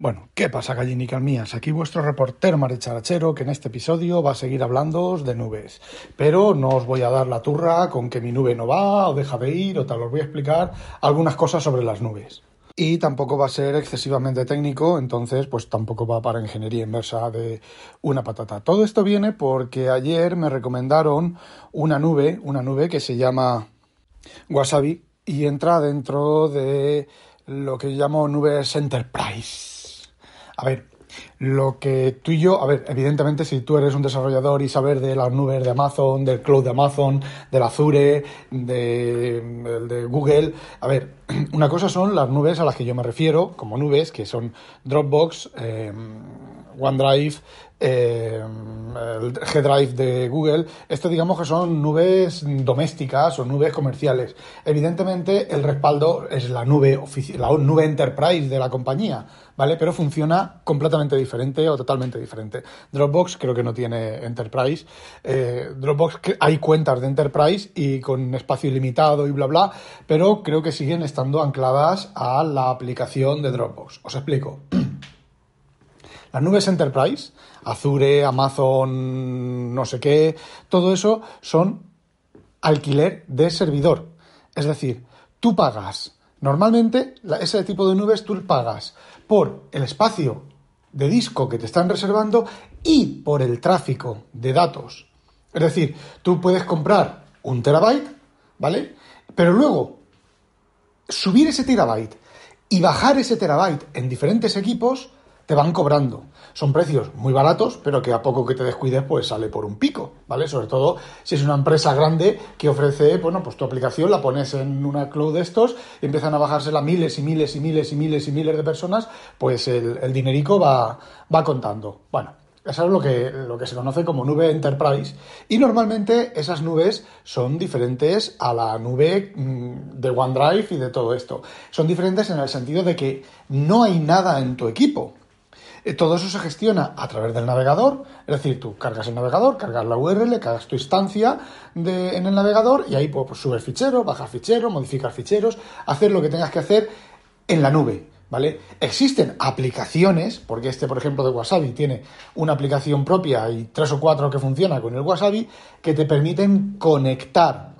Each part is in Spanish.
Bueno, ¿qué pasa, gallinicas mías? Aquí vuestro reportero maricharachero que en este episodio va a seguir hablándoos de nubes. Pero no os voy a dar la turra con que mi nube no va o deja de ir o tal. Os voy a explicar algunas cosas sobre las nubes. Y tampoco va a ser excesivamente técnico, entonces pues tampoco va para ingeniería inversa de una patata. Todo esto viene porque ayer me recomendaron una nube, una nube que se llama Wasabi y entra dentro de lo que llamo nubes Enterprise. A ver, lo que tú y yo, a ver, evidentemente si tú eres un desarrollador y saber de las nubes de Amazon, del cloud de Amazon, del Azure, de, Google, a ver, una cosa son las nubes a las que yo me refiero, como nubes, que son Dropbox, eh, OneDrive, eh, el G-Drive de Google, esto digamos que son nubes domésticas o nubes comerciales. Evidentemente el respaldo es la nube la nube enterprise de la compañía, ¿vale? Pero funciona completamente diferente o totalmente diferente. Dropbox creo que no tiene enterprise. Eh, Dropbox hay cuentas de enterprise y con espacio ilimitado y bla bla, pero creo que siguen estando ancladas a la aplicación de Dropbox. Os explico. Las nubes Enterprise, Azure, Amazon, no sé qué, todo eso son alquiler de servidor. Es decir, tú pagas, normalmente ese tipo de nubes tú pagas por el espacio de disco que te están reservando y por el tráfico de datos. Es decir, tú puedes comprar un terabyte, ¿vale? Pero luego subir ese terabyte y bajar ese terabyte en diferentes equipos te van cobrando. Son precios muy baratos, pero que a poco que te descuides, pues sale por un pico, ¿vale? Sobre todo si es una empresa grande que ofrece, bueno, pues tu aplicación la pones en una cloud de estos y empiezan a bajársela miles y miles y miles y miles y miles de personas, pues el, el dinerico va, va contando. Bueno, eso es lo que, lo que se conoce como nube enterprise. Y normalmente esas nubes son diferentes a la nube mm, de OneDrive y de todo esto. Son diferentes en el sentido de que no hay nada en tu equipo. Eh, todo eso se gestiona a través del navegador, es decir, tú cargas el navegador, cargas la URL, cargas tu instancia en el navegador y ahí pues, pues subes ficheros, bajas ficheros, modificas ficheros, hacer lo que tengas que hacer en la nube. ¿Vale? Existen aplicaciones, porque este, por ejemplo, de Wasabi tiene una aplicación propia y tres o cuatro que funciona con el Wasabi, que te permiten conectar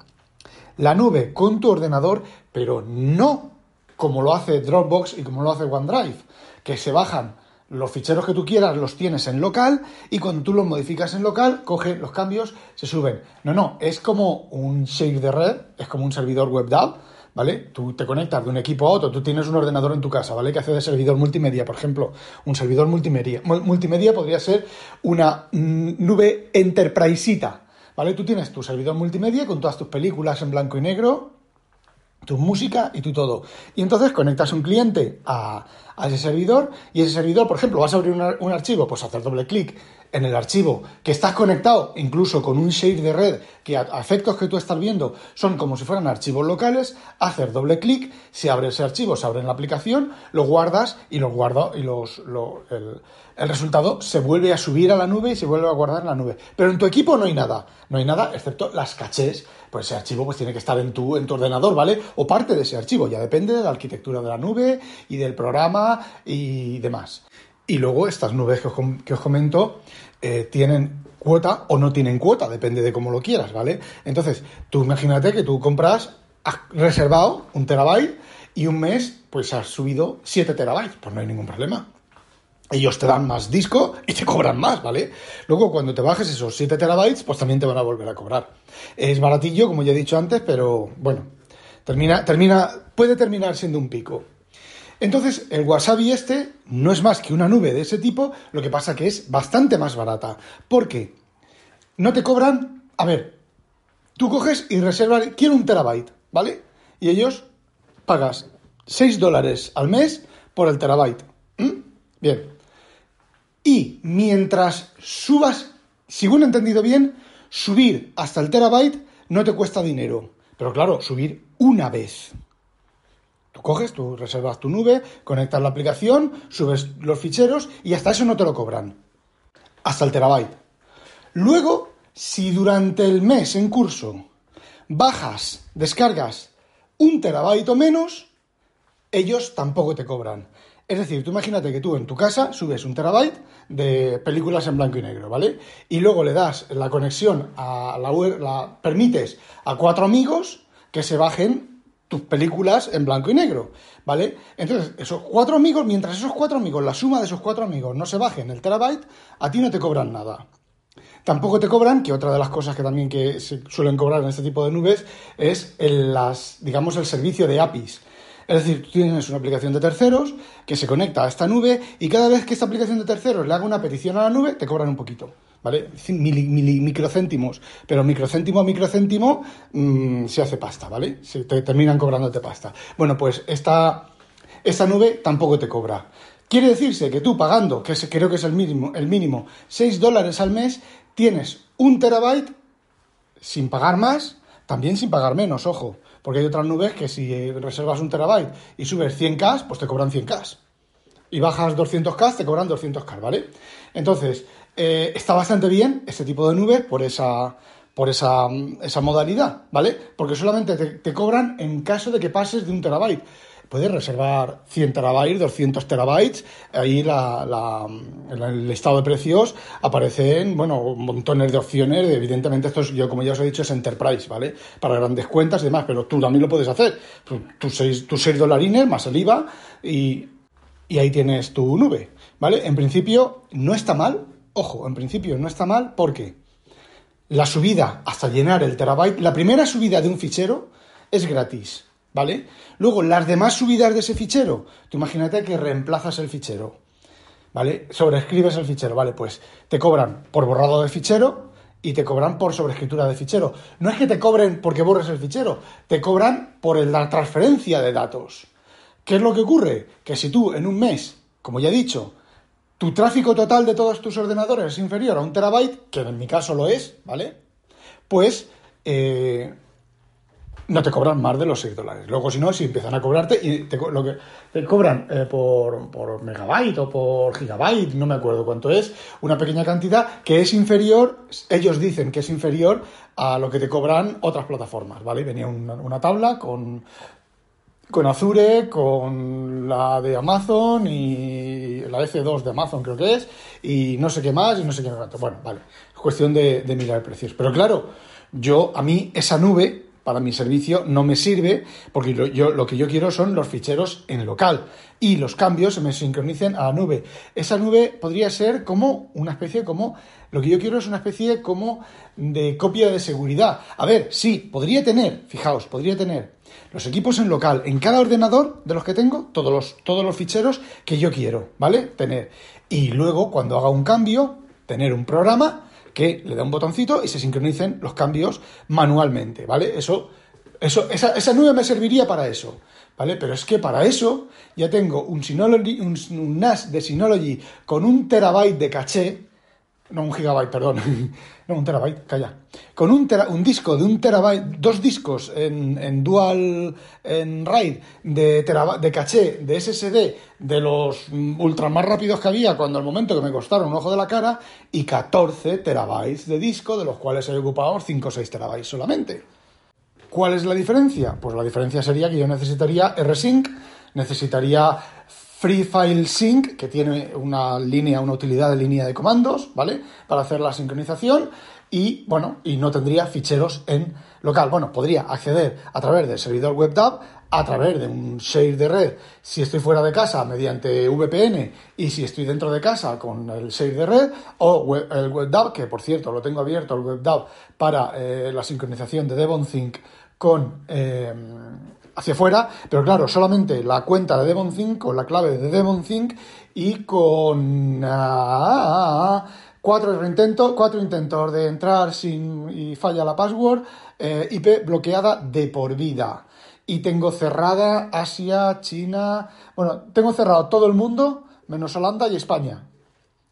la nube con tu ordenador, pero no como lo hace Dropbox y como lo hace OneDrive, que se bajan los ficheros que tú quieras los tienes en local y cuando tú los modificas en local, coge los cambios, se suben. No, no, es como un share de red, es como un servidor web DAO, ¿vale? Tú te conectas de un equipo a otro, tú tienes un ordenador en tu casa, ¿vale? Que hace de servidor multimedia, por ejemplo, un servidor multimedia. Multimedia podría ser una nube enterpriseita, ¿vale? Tú tienes tu servidor multimedia con todas tus películas en blanco y negro, tu música y tu todo. Y entonces conectas un cliente a, ese servidor y ese servidor, por ejemplo, vas a abrir un, archivo, pues hacer doble clic en el archivo que estás conectado incluso con un share de red que a, efectos que tú estás viendo son como si fueran archivos locales, hacer doble clic, se abre ese archivo, se abre en la aplicación, lo guardas y lo guardo y los, el, el, resultado se vuelve a subir a la nube y se vuelve a guardar en la nube. Pero en tu equipo no hay nada, no hay nada excepto las cachés, pues ese archivo pues tiene que estar en tu, en tu ordenador, ¿vale? O parte de ese archivo, ya depende de la arquitectura de la nube y del programa y demás. Y luego estas nubes que os, comento eh, tienen cuota o no tienen cuota, depende de cómo lo quieras, ¿vale? Entonces, tú imagínate que tú compras, has reservado un terabyte y un mes, pues has subido 7 terabytes, pues no hay ningún problema. Ellos te dan más disco y te cobran más, ¿vale? Luego, cuando te bajes esos 7 terabytes, pues también te van a volver a cobrar. Es baratillo, como ya he dicho antes, pero bueno, termina, termina, puede terminar siendo un pico. Entonces, el Wasabi este no es más que una nube de ese tipo, lo que pasa que es bastante más barata. ¿Por qué? No te cobran, a ver, tú coges y reservas, quiero un terabyte, ¿vale? Y ellos pagas 6 dólares al mes por el terabyte. Bien. Y mientras subas, según he entendido bien, subir hasta el terabyte no te cuesta dinero. Pero claro, subir una vez. Coges, tú reservas tu nube, conectas la aplicación, subes los ficheros y hasta eso no te lo cobran. Hasta el terabyte. Luego, si durante el mes en curso bajas, descargas un terabyte o menos, ellos tampoco te cobran. Es decir, tú imagínate que tú en tu casa subes un terabyte de películas en blanco y negro, ¿vale? Y luego le das la conexión a la la permites a cuatro amigos que se bajen tus películas en blanco y negro, ¿vale? Entonces, esos cuatro amigos, mientras esos cuatro amigos, la suma de esos cuatro amigos no se bajen el terabyte, a ti no te cobran nada. Tampoco te cobran, que otra de las cosas que también que se suelen cobrar en este tipo de nubes es el, las, digamos, el servicio de APIs. Es decir, tú tienes una aplicación de terceros que se conecta a esta nube y cada vez que esta aplicación de terceros le haga una petición a la nube, te cobran un poquito. ¿Vale? microcéntimos, pero microcéntimo a microcéntimo mmm, se hace pasta, ¿vale? Se te terminan cobrándote pasta. Bueno, pues esta, esta nube tampoco te cobra. Quiere decirse que tú pagando, que creo que es el mínimo, el mínimo, 6 dólares al mes, tienes un terabyte sin pagar más, también sin pagar menos, ojo. Porque hay otras nubes que si reservas un terabyte y subes 100K, pues te cobran 100K. Y bajas 200K, te cobran 200K, ¿vale? Entonces, eh, está bastante bien este tipo de nube por esa, por esa, esa modalidad, ¿vale? Porque solamente te, te, cobran en caso de que pases de un terabyte puedes reservar 100 terabytes, 200 terabytes. Ahí la, en el listado de precios aparecen, bueno, montones de opciones. Evidentemente, esto es, yo como ya os he dicho, es Enterprise, ¿vale? Para grandes cuentas y demás, pero tú también lo puedes hacer. Tus 6, tus seis dolarines más el IVA y, y ahí tienes tu nube, ¿vale? En principio, no está mal. Ojo, en principio no está mal porque la subida hasta llenar el terabyte, la primera subida de un fichero es gratis. ¿vale? Luego, las demás subidas de ese fichero, tú imagínate que reemplazas el fichero, ¿vale? Sobreescribes el fichero, ¿vale? Pues te cobran por borrado de fichero y te cobran por sobreescritura de fichero. No es que te cobren porque borres el fichero, te cobran por la transferencia de datos. ¿Qué es lo que ocurre? Que si tú en un mes, como ya he dicho, tu tráfico total de todos tus ordenadores es inferior a un terabyte, que en mi caso lo es, ¿vale? Pues eh, no te cobran más de los 6 dólares. Luego, si no, si empiezan a cobrarte, y te, lo que te cobran eh, por, por, megabyte o por gigabyte, no me acuerdo cuánto es, una pequeña cantidad que es inferior, ellos dicen que es inferior a lo que te cobran otras plataformas, ¿vale? Venía una, una tabla con, con Azure, con la de Amazon y la F2 de Amazon creo que es, y no sé qué más y no sé qué más. Bueno, vale, es cuestión de, de mirar precios. Pero claro, yo, a mí, esa nube para mi servicio no me sirve porque lo, que yo quiero son los ficheros en local y los cambios se me sincronicen a la nube. Esa nube podría ser como una especie como lo que yo quiero es una especie como de copia de seguridad. A ver, sí, podría tener, fijaos, podría tener los equipos en local en cada ordenador de los que tengo, todos los, todos los ficheros que yo quiero, ¿vale? Tener. Y luego, cuando haga un cambio, tener un programa que le da un botoncito y se sincronicen los cambios manualmente, ¿vale? Eso, eso, esa, esa nube me serviría para eso, ¿vale? Pero es que para eso ya tengo un, Synology, un NAS de Synology con un terabyte de caché, no un gigabyte, perdón, no un terabyte, calla, con un, un disco de un terabyte, dos discos en, en dual, en RAID de, de caché, de SSD, de los ultra más rápidos que había cuando al momento que me costaron un ojo de la cara, y 14 terabytes de disco, de los cuales he ocupado 5 o 6 terabytes solamente. ¿Cuál es la diferencia? Pues la diferencia sería que yo necesitaría RSync, necesitaría Free File Sync, que tiene una línea, una utilidad de línea de comandos, ¿vale? Para hacer la sincronización y, bueno, y no tendría ficheros en local. Bueno, podría acceder a través del servidor WebDAV, a través de un share de red, si estoy fuera de casa mediante VPN y si estoy dentro de casa con el share de red, o el WebDAV, que por cierto lo tengo abierto, el WebDAV, para eh, la sincronización de DevonSync con... Eh, hacia afuera, pero claro, solamente la cuenta de DevonThink con la clave de DevonThink y con ah, cuatro, intentos, cuatro intentos de entrar sin y falla la password, eh, IP bloqueada de por vida. Y tengo cerrada Asia, China, bueno, tengo cerrado todo el mundo menos Holanda y España.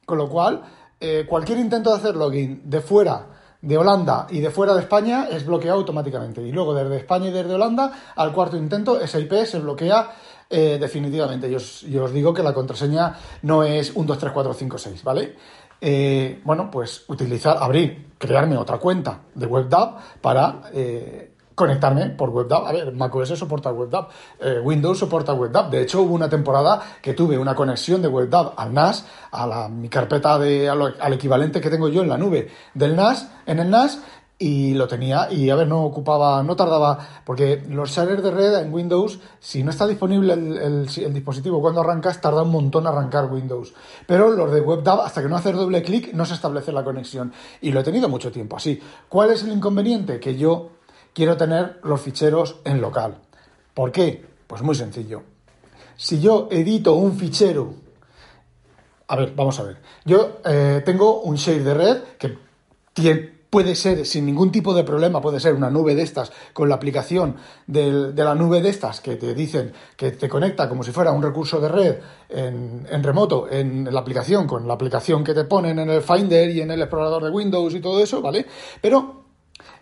Con lo cual, eh, cualquier intento de hacer login de fuera de Holanda y de fuera de España es bloqueado automáticamente. Y luego desde España y desde Holanda al cuarto intento esa se bloquea eh, definitivamente. Yo os, os, digo que la contraseña no es 1, 2, 3, 4, 5, 6, ¿vale? Eh, bueno, pues utilizar, abrir, crearme otra cuenta de WebDAV para, eh, conectarme por WebDAV. A ver, macOS soporta WebDAV, eh, Windows soporta WebDAV. De hecho, hubo una temporada que tuve una conexión de WebDAV al NAS, a la, mi carpeta de, al equivalente que tengo yo en la nube del NAS, en el NAS, y lo tenía y a ver, no ocupaba, no tardaba, porque los sharers de red en Windows, si no está disponible el, dispositivo cuando arrancas, tarda un montón arrancar Windows. Pero los de WebDAV, hasta que no haces doble clic, no se establece la conexión. Y lo he tenido mucho tiempo así. ¿Cuál es el inconveniente? Que yo quiero tener los ficheros en local. ¿Por qué? Pues muy sencillo. Si yo edito un fichero, a ver, vamos a ver. Yo eh, tengo un share de red que puede ser, sin ningún tipo de problema, puede ser una nube de estas con la aplicación de la nube de estas que te dicen que te conecta como si fuera un recurso de red en, remoto en la aplicación, con la aplicación que te ponen en el Finder y en el explorador de Windows y todo eso, ¿vale? Pero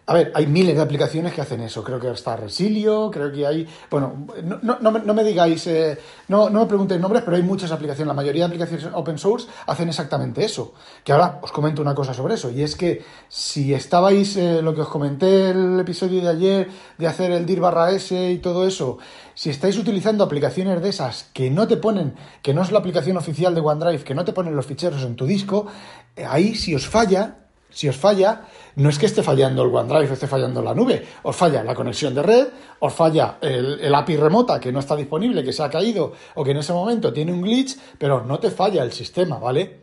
a ver, hay miles de aplicaciones que hacen eso. Creo que está Resilio, creo que hay. Bueno, no, no, no me digáis, eh, no, me preguntéis nombres, pero hay muchas aplicaciones. La mayoría de aplicaciones open source hacen exactamente eso. Que ahora os comento una cosa sobre eso. Y es que si estabais, eh, lo que os comenté el episodio de ayer, de hacer el dir barra S y todo eso, si estáis utilizando aplicaciones de esas que no te ponen, que no es la aplicación oficial de OneDrive, que no te ponen los ficheros en tu disco, eh, ahí si os falla, si os falla, no es que esté fallando el OneDrive, esté fallando la nube, os falla la conexión de red, os falla el, API remota que no está disponible, que se ha caído o que en ese momento tiene un glitch, pero no te falla el sistema, ¿vale?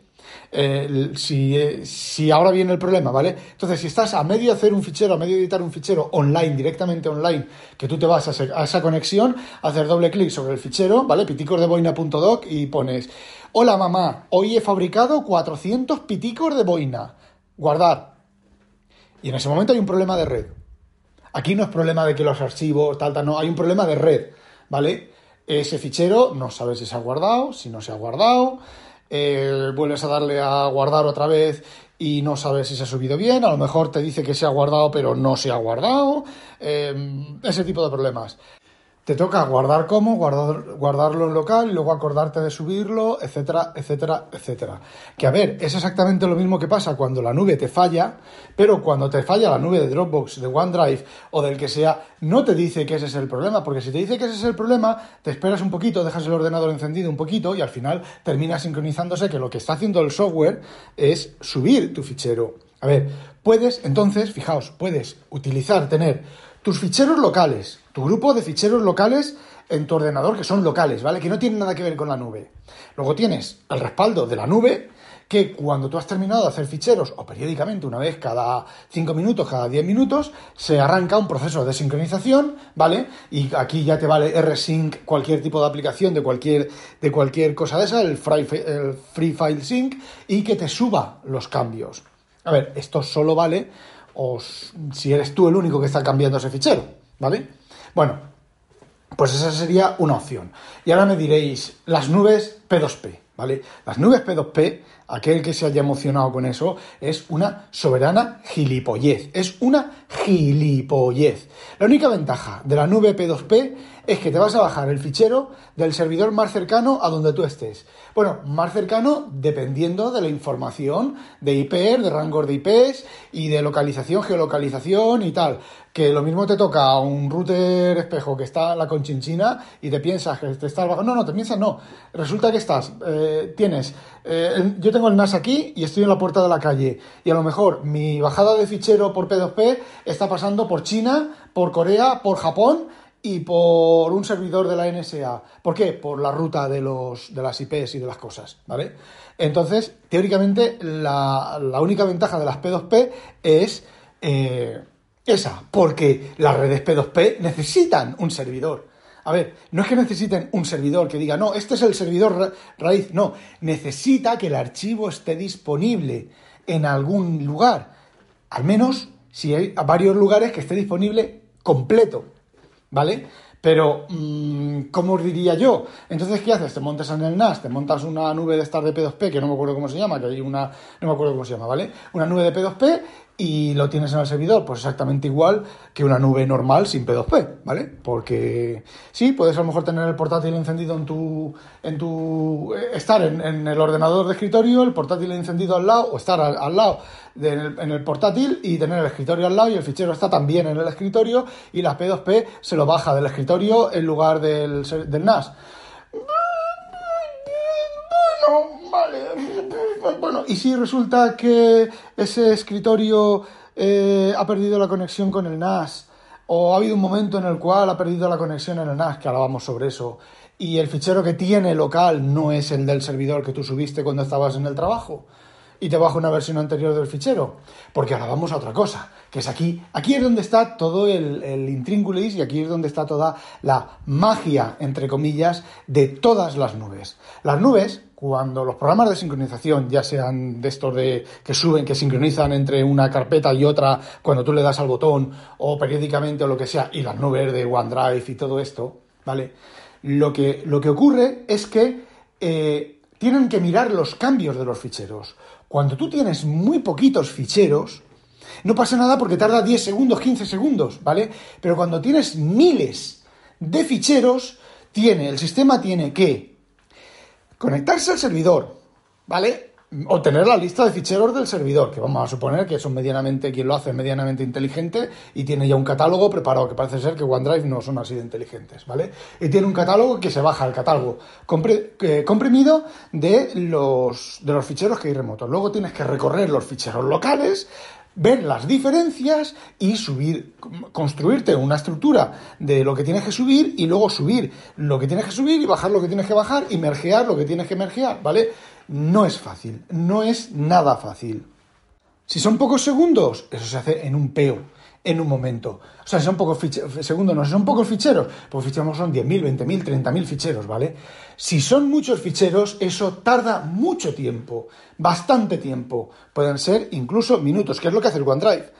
Eh, si, ahora viene el problema, ¿vale? Entonces, si estás a medio hacer un fichero, a medio de editar un fichero online, directamente online, que tú te vas a, a esa conexión, hacer doble clic sobre el fichero, ¿vale? piticosdeboina.doc y pones, hola mamá, hoy he fabricado 400 piticos de boina guardar. Y en ese momento hay un problema de red. Aquí no es problema de que los archivos, tal, tal, no, hay un problema de red, ¿vale? Ese fichero no sabes si se ha guardado, si no se ha guardado, eh, vuelves a darle a guardar otra vez y no sabes si se ha subido bien, a lo mejor te dice que se ha guardado pero no se ha guardado, eh, ese tipo de problemas te toca guardar como, guardar, guardarlo en local y luego acordarte de subirlo, etcétera, etcétera, etcétera. Que a ver, es exactamente lo mismo que pasa cuando la nube te falla, pero cuando te falla la nube de Dropbox, de OneDrive o del que sea, no te dice que ese es el problema, porque si te dice que ese es el problema, te esperas un poquito, dejas el ordenador encendido un poquito y al final termina sincronizándose que lo que está haciendo el software es subir tu fichero. A ver, puedes, entonces, fijaos, puedes utilizar, tener tus ficheros locales, tu grupo de ficheros locales en tu ordenador que son locales, ¿vale? Que no tienen nada que ver con la nube. Luego tienes el respaldo de la nube, que cuando tú has terminado de hacer ficheros, o periódicamente, una vez cada 5 minutos, cada 10 minutos, se arranca un proceso de sincronización, ¿vale? Y aquí ya te vale rsync, cualquier tipo de aplicación de cualquier, de cualquier cosa de esa, el free, el free File Sync, y que te suba los cambios. A ver, esto solo vale o si eres tú el único que está cambiando ese fichero, ¿vale? Bueno, pues esa sería una opción. Y ahora me diréis, las nubes P2P, ¿vale? Las nubes P2P, aquel que se haya emocionado con eso, es una soberana gilipollez. Es una gilipollez. La única ventaja de la nube P2P es que te vas a bajar el fichero del servidor más cercano a donde tú estés. Bueno, más cercano dependiendo de la información de IP, de rangos de IPs y de localización, geolocalización y tal. Que lo mismo te toca un router espejo que está la conchinchina y te piensas que te estás bajando. No, no, te piensas no. Resulta que estás, eh, tienes, eh, yo tengo el NAS aquí y estoy en la puerta de la calle. Y a lo mejor mi bajada de fichero por P2P está pasando por China, por Corea, por Japón y por un servidor de la NSA. ¿Por qué? Por la ruta de, los, de las IPs y de las cosas, ¿vale? Entonces, teóricamente, la, única ventaja de las P2P es eh, esa, porque las redes P2P necesitan un servidor. A ver, no es que necesiten un servidor que diga, no, este es el servidor raíz, no, necesita que el archivo esté disponible en algún lugar, al menos si hay varios lugares que esté disponible completo. ¿vale? Pero, mm, ¿cómo os diría yo? Entonces, ¿qué haces? Te montas en el NAS, te montas una nube de estar de P2P, que no me acuerdo cómo se llama, que hay una, no me acuerdo cómo se llama, ¿vale? Una nube de P2P y lo tienes en el servidor, pues exactamente igual que una nube normal sin P2P, ¿vale? Porque sí, puedes a lo mejor tener el portátil encendido en tu, en tu, eh, estar en, el ordenador de escritorio, el portátil encendido al lado, o estar al, lado en, el, portátil y tener el escritorio al lado y el fichero está también en el escritorio y la P2P se lo baja del escritorio en lugar del, del NAS. Bueno, vale. Bueno, y si resulta que ese escritorio eh, ha perdido la conexión con el NAS, o ha habido un momento en el cual ha perdido la conexión en el NAS, que ahora vamos sobre eso, y el fichero que tiene local no es el del servidor que tú subiste cuando estabas en el trabajo, y te baja una versión anterior del fichero. Porque ahora vamos a otra cosa, que es aquí. Aquí es donde está todo el, el intríngulis y aquí es donde está toda la magia, entre comillas, de todas las nubes. Las nubes, cuando los programas de sincronización, ya sean de estos de que suben, que sincronizan entre una carpeta y otra cuando tú le das al botón, o periódicamente o lo que sea, y las nubes de OneDrive y todo esto, ¿vale? Lo que, lo que ocurre es que eh, tienen que mirar los cambios de los ficheros. Cuando tú tienes muy poquitos ficheros, no pasa nada porque tarda 10 segundos, 15 segundos, ¿vale? Pero cuando tienes miles de ficheros, tiene, el sistema tiene que conectarse al servidor, ¿vale? Obtener la lista de ficheros del servidor, que vamos a suponer que son medianamente, quien lo hace medianamente inteligente y tiene ya un catálogo preparado, que parece ser que OneDrive no son así de inteligentes, ¿vale? Y tiene un catálogo que se baja el catálogo comprimido de los, de los ficheros que hay remotos. Luego tienes que recorrer los ficheros locales, ver las diferencias y subir, construirte una estructura de lo que tienes que subir y luego subir lo que tienes que subir y bajar lo que tienes que bajar y mergear lo que tienes que mergear, ¿vale? no es fácil, no es nada fácil. Si son pocos segundos, eso se hace en un peo, en un momento. O sea, son pocos segundos, no, si son pocos ficheros, pues ficheros son 10.000, 20.000, 30.000 ficheros, ¿vale? Si son muchos ficheros, eso tarda mucho tiempo, bastante tiempo. Pueden ser incluso minutos, que es lo que hace el OneDrive.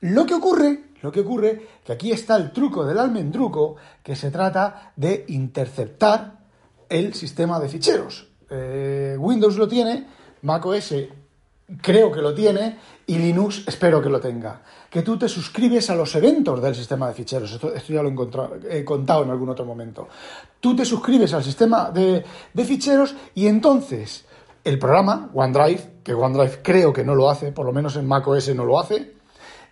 Lo que ocurre, lo que ocurre, que aquí está el truco del almendruco, que se trata de interceptar el sistema de ficheros. Eh, Windows lo tiene, macOS creo que lo tiene y Linux espero que lo tenga. Que tú te suscribes a los eventos del sistema de ficheros. Esto, ya lo he, contado en algún otro momento. Tú te suscribes al sistema de, ficheros y entonces el programa OneDrive, que OneDrive creo que no lo hace, por lo menos en macOS no lo hace.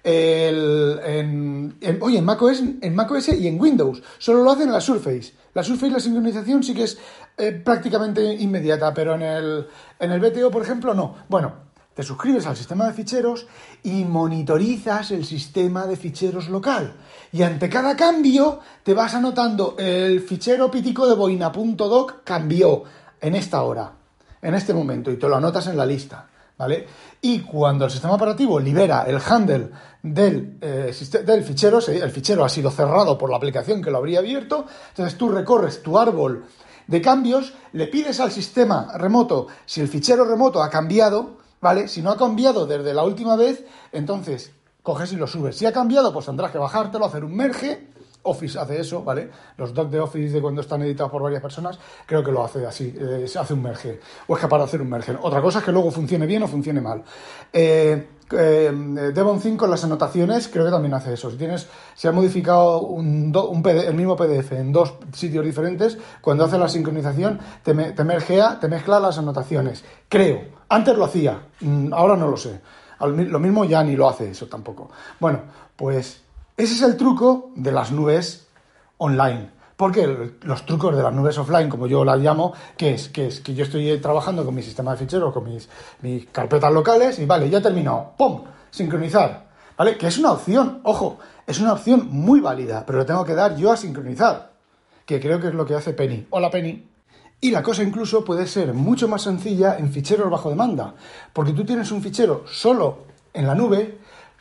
en, oye, en macOS, en macOS y en Windows. Solo lo hacen en la Surface. La Surface, la sincronización sí que es eh, prácticamente inmediata, pero en el, en el BTO, por ejemplo, no. Bueno, te suscribes al sistema de ficheros y monitorizas el sistema de ficheros local. Y ante cada cambio te vas anotando el fichero pítico de boina.doc cambió en esta hora, en este momento, y te lo anotas en la lista. ¿Vale? Y cuando el sistema operativo libera el handle del, eh, del fichero, el fichero ha sido cerrado por la aplicación que lo habría abierto, entonces tú recorres tu árbol de cambios, le pides al sistema remoto si el fichero remoto ha cambiado, ¿vale? Si no ha cambiado desde la última vez, entonces coges y lo subes. Si ha cambiado, pues tendrás que bajártelo, hacer un merge Office hace eso, ¿vale? Los docs de Office de cuando están editados por varias personas, creo que lo hace así, eh, se hace un merge, o es capaz de hacer un merge. Otra cosa es que luego funcione bien o funcione mal. Eh, eh, Devon 5 en las anotaciones creo que también hace eso. Si tienes, si ha modificado el mismo PDF en dos sitios diferentes, cuando hace la sincronización te, te mergea, te mezcla las anotaciones. Creo. Antes lo hacía, mm, ahora no lo sé. Lo mismo ya ni lo hace eso tampoco. Bueno, pues ese es el truco de las nubes online. Porque los trucos de las nubes offline, como yo las llamo, que es? Que es que yo estoy trabajando con mi sistema de ficheros, con mis, carpetas locales y vale, ya he terminado. ¡Pum! Sincronizar. ¿Vale? Que es una opción, ojo, es una opción muy válida, pero lo tengo que dar yo a sincronizar. Que creo que es lo que hace Penny. Hola Penny. Y la cosa incluso puede ser mucho más sencilla en ficheros bajo demanda, porque tú tienes un fichero solo en la nube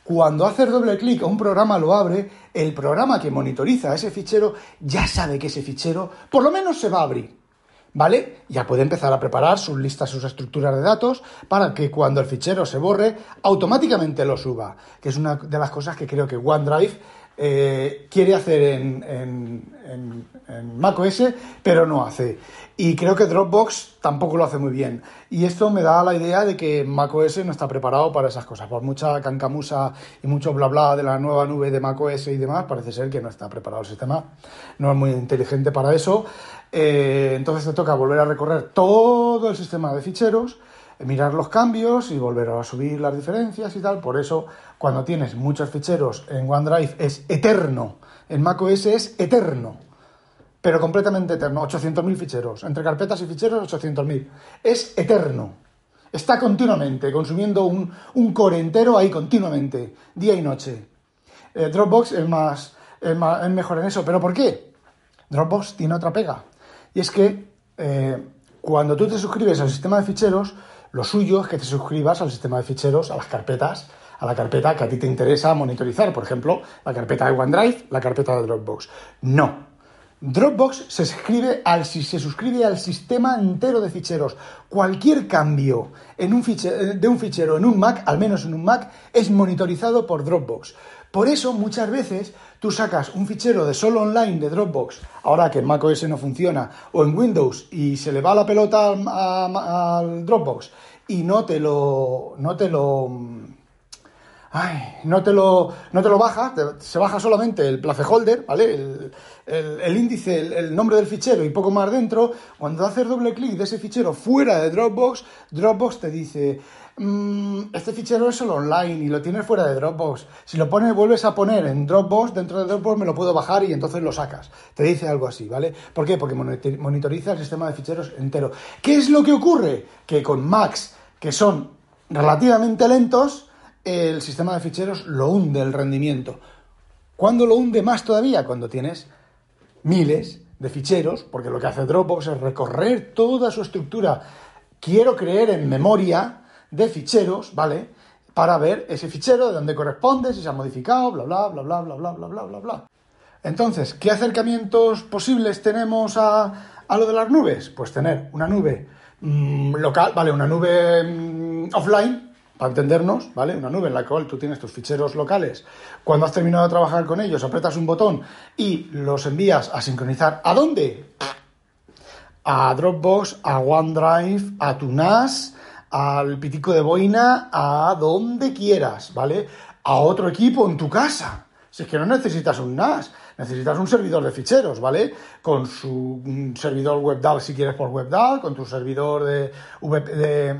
cuando haces doble clic a un programa lo abre, el programa que monitoriza ese fichero ya sabe que ese fichero por lo menos se va a abrir. ¿Vale? Ya puede empezar a preparar sus listas, sus estructuras de datos para que cuando el fichero se borre, automáticamente lo suba. Que es una de las cosas que creo que OneDrive eh, quiere hacer en, en, en, macOS, pero no hace. Y creo que Dropbox tampoco lo hace muy bien. Y esto me da la idea de que macOS no está preparado para esas cosas. Por mucha cancamusa y mucho bla bla de la nueva nube de macOS y demás, parece ser que no está preparado el sistema. No es muy inteligente para eso. Eh, entonces te toca volver a recorrer todo el sistema de ficheros mirar los cambios y volver a subir las diferencias y tal. Por eso, cuando tienes muchos ficheros en OneDrive es eterno. En macOS es eterno. Pero completamente eterno. 800.000 ficheros. Entre carpetas y ficheros, 800.000. Es eterno. Está continuamente consumiendo un, core entero ahí continuamente, día y noche. Eh, Dropbox es más, es mejor en eso. ¿Pero por qué? Dropbox tiene otra pega. Y es que eh, cuando tú te suscribes al sistema de ficheros, lo suyo es que te suscribas al sistema de ficheros, a las carpetas, a la carpeta que a ti te interesa monitorizar, por ejemplo, la carpeta de OneDrive, la carpeta de Dropbox. No. Dropbox se suscribe al, se suscribe al sistema entero de ficheros. Cualquier cambio en un fichero, de un fichero en un Mac, al menos en un Mac, es monitorizado por Dropbox. Por eso muchas veces tú sacas un fichero de solo online de Dropbox, ahora que en macOS no funciona, o en Windows y se le va la pelota al, Dropbox y no te lo, no te lo, no te lo, no te lo baja, se baja solamente el placeholder, ¿vale? El, el, índice, el, nombre del fichero y poco más dentro. Cuando haces doble clic de ese fichero fuera de Dropbox, Dropbox te dice, mm, este fichero es solo online y lo tienes fuera de Dropbox. Si lo pones, vuelves a poner en Dropbox, dentro de Dropbox me lo puedo bajar y entonces lo sacas. Te dice algo así, ¿vale? ¿Por qué? Porque monitoriza el sistema de ficheros entero. ¿Qué es lo que ocurre? Que con Macs, que son relativamente lentos, el sistema de ficheros lo hunde el rendimiento. ¿Cuándo lo hunde más todavía? Cuando tienes miles de ficheros, porque lo que hace Dropbox es recorrer toda su estructura. Quiero creer en memoria de ficheros, ¿vale? Para ver ese fichero, de dónde corresponde, si se ha modificado, bla, bla, bla, bla, bla, bla, bla, bla, bla, bla. Entonces, ¿qué acercamientos posibles tenemos a, a lo de las nubes? Pues tener una nube mm, local, ¿vale? Una nube mm, offline, para entendernos, ¿vale? Una nube en la cual tú tienes tus ficheros locales. Cuando has terminado de trabajar con ellos, apretas un botón y los envías a sincronizar. ¿A dónde? A Dropbox, a OneDrive, a tu NAS, al pitico de boina, a donde quieras, ¿vale? A otro equipo en tu casa. Si es que no necesitas un NAS necesitas un servidor de ficheros, ¿vale? Con su servidor WebDAV si quieres por WebDAV, con tu servidor de,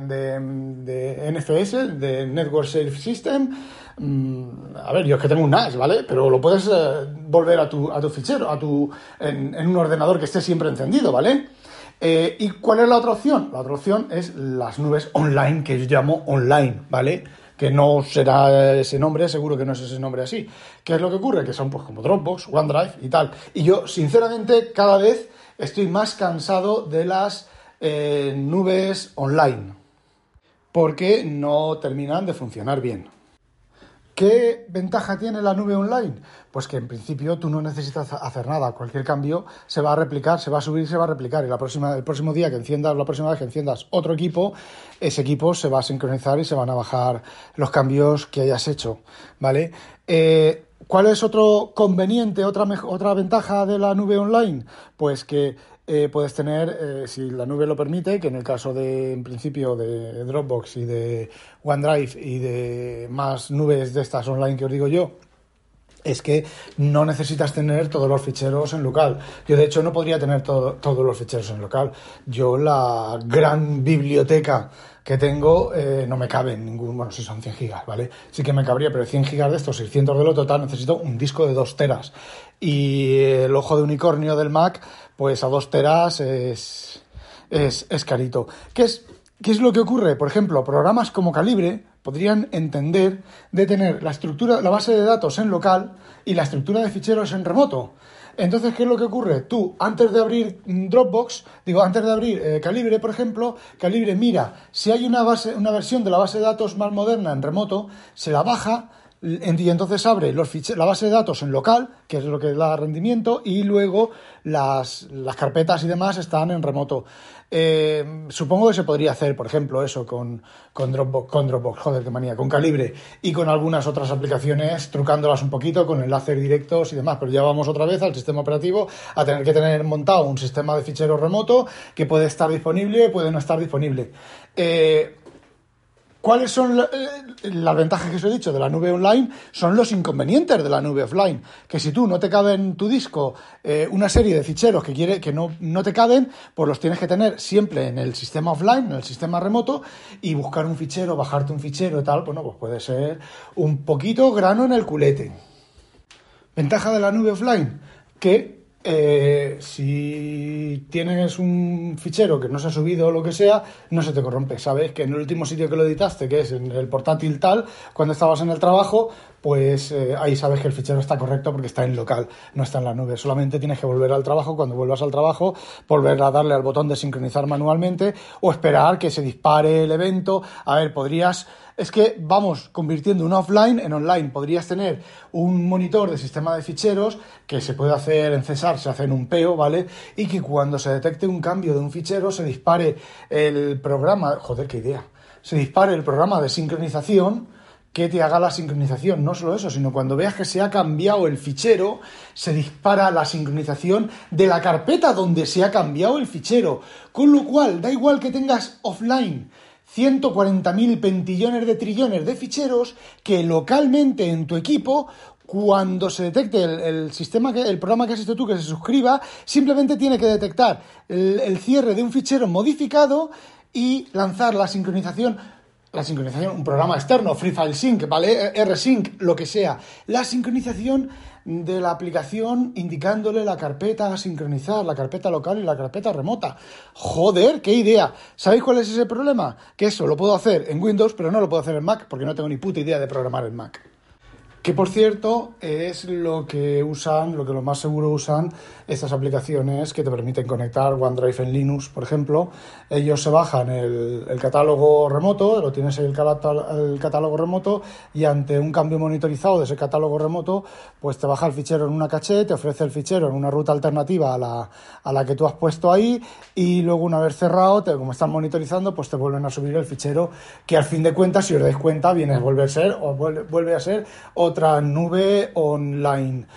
de, NFS, de Network Safe System. Mm, a ver, yo es que tengo un NAS, ¿vale? Pero lo puedes eh, volver a tu, a tu fichero, a tu, en, un ordenador que esté siempre encendido, ¿vale? Eh, ¿Y cuál es la otra opción? La otra opción es las nubes online, que yo llamo online, ¿vale? Que no será ese nombre, seguro que no es ese nombre así. ¿Qué es lo que ocurre? Que son pues como Dropbox, OneDrive y tal. Y yo, sinceramente, cada vez estoy más cansado de las eh, nubes online, porque no terminan de funcionar bien. ¿Qué ventaja tiene la nube online? Pues que en principio tú no necesitas hacer nada. Cualquier cambio se va a replicar, se va a subir, se va a replicar. Y la próxima, el próximo día que enciendas, la próxima vez que enciendas otro equipo, ese equipo se va a sincronizar y se van a bajar los cambios que hayas hecho. ¿Vale? Eh, ¿Cuál es otro conveniente, otra, otra ventaja de la nube online? Pues que eh, puedes tener, eh, si la nube lo permite, que en el caso de, en principio, de Dropbox y de OneDrive y de más nubes de estas online que os digo yo, es que no necesitas tener todos los ficheros en local. Yo, de hecho, no podría tener todos los ficheros en local. Yo, la gran biblioteca que tengo, eh, no me cabe en ningún, bueno, si son 100 gigas, ¿vale? Sí que me cabría, pero 100 gigas de estos, 600 de lo total, necesito un disco de 2 teras. Y el ojo de unicornio del Mac, pues a 2 teras es, es, carito. ¿Qué es, ¿Qué es lo que ocurre? Por ejemplo, programas como Calibre podrían entender de tener la estructura, la base de datos en local y la estructura de ficheros en remoto. Entonces, ¿qué es lo que ocurre? Tú, antes de abrir Dropbox, digo, antes de abrir eh, Calibre, por ejemplo, Calibre mira, si hay una, base, una versión de la base de datos más moderna en remoto, se la baja, y entonces abre los la base de datos en local, que es lo que da rendimiento, y luego las, las carpetas y demás están en remoto. Eh, supongo que se podría hacer, por ejemplo, eso con, Dropbox, con Dropbox, joder, qué manía, con Calibre y con algunas otras aplicaciones, trucándolas un poquito con enlaces directos y demás. Pero ya vamos otra vez al sistema operativo a tener que tener montado un sistema de ficheros remoto que puede estar disponible, puede no estar disponible. Eh, ¿Cuáles son eh, las ventajas que os he dicho de la nube online? Son los inconvenientes de la nube offline. Que si tú no te cabe en tu disco eh, una serie de ficheros que, quiere, que no, no, te caben, pues los tienes que tener siempre en el sistema offline, en el sistema remoto, y buscar un fichero, bajarte un fichero y tal, bueno, pues puede ser un poquito grano en el culete. Ventaja de la nube offline, que eh, si tienes un fichero que no se ha subido o lo que sea, no se te corrompe. Sabes que en el último sitio que lo editaste, que es en el portátil tal, cuando estabas en el trabajo, pues eh, ahí sabes que el fichero está correcto porque está en local, no está en la nube. Solamente tienes que volver al trabajo. Cuando vuelvas al trabajo, volver a darle al botón de sincronizar manualmente o esperar que se dispare el evento. A ver, podrías es que vamos convirtiendo un offline en online. Podrías tener un monitor de sistema de ficheros que se puede hacer en Cesar, se hace en un PEO, ¿vale? Y que cuando se detecte un cambio de un fichero se dispare el programa, joder, qué idea, se dispare el programa de sincronización que te haga la sincronización. No solo eso, sino cuando veas que se ha cambiado el fichero, se dispara la sincronización de la carpeta donde se ha cambiado el fichero. Con lo cual, da igual que tengas offline 140.000 pentillones de trillones de ficheros que localmente en tu equipo cuando se detecte el, sistema que el programa que has hecho tú que se suscriba simplemente tiene que detectar el, cierre de un fichero modificado y lanzar la sincronización la sincronización, un programa externo, Free File Sync, ¿vale? R-Sync, lo que sea. La sincronización de la aplicación indicándole la carpeta a sincronizar, la carpeta local y la carpeta remota. Joder, qué idea. ¿Sabéis cuál es ese problema? Que eso lo puedo hacer en Windows, pero no lo puedo hacer en Mac porque no tengo ni puta idea de programar en Mac. Que por cierto es lo que usan, lo que lo más seguro usan estas aplicaciones que te permiten conectar OneDrive en Linux, por ejemplo. Ellos se bajan el, catálogo remoto, lo tienes el, el catálogo remoto y ante un cambio monitorizado de ese catálogo remoto, pues te baja el fichero en una caché, te ofrece el fichero en una ruta alternativa a la, a la que tú has puesto ahí y luego una vez cerrado, te, como están monitorizando, pues te vuelven a subir el fichero que al fin de cuentas, si os dais cuenta, viene a volver a ser o vuelve, vuelve a ser otra otra nube online.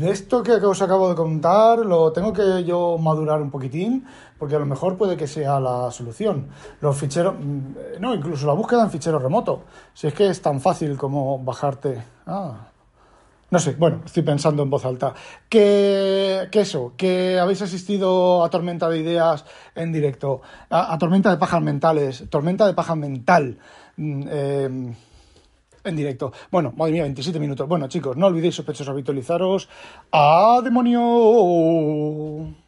Esto que os acabo de contar lo tengo que yo madurar un poquitín, porque a lo mejor puede que sea la solución. Los ficheros, mm, no, incluso la búsqueda en ficheros remoto. Si es que es tan fácil como bajarte. Ah. No sé, bueno, estoy pensando en voz alta. Que, eso, que habéis asistido a Tormenta de Ideas en directo, a, Tormenta de Pajas Mentales, Tormenta de Paja Mental. Mm, eh, en directo. Bueno, madre mía, 27 minutos. Bueno, chicos, no olvidéis sospechosos habitualizaros. ¡A demonio!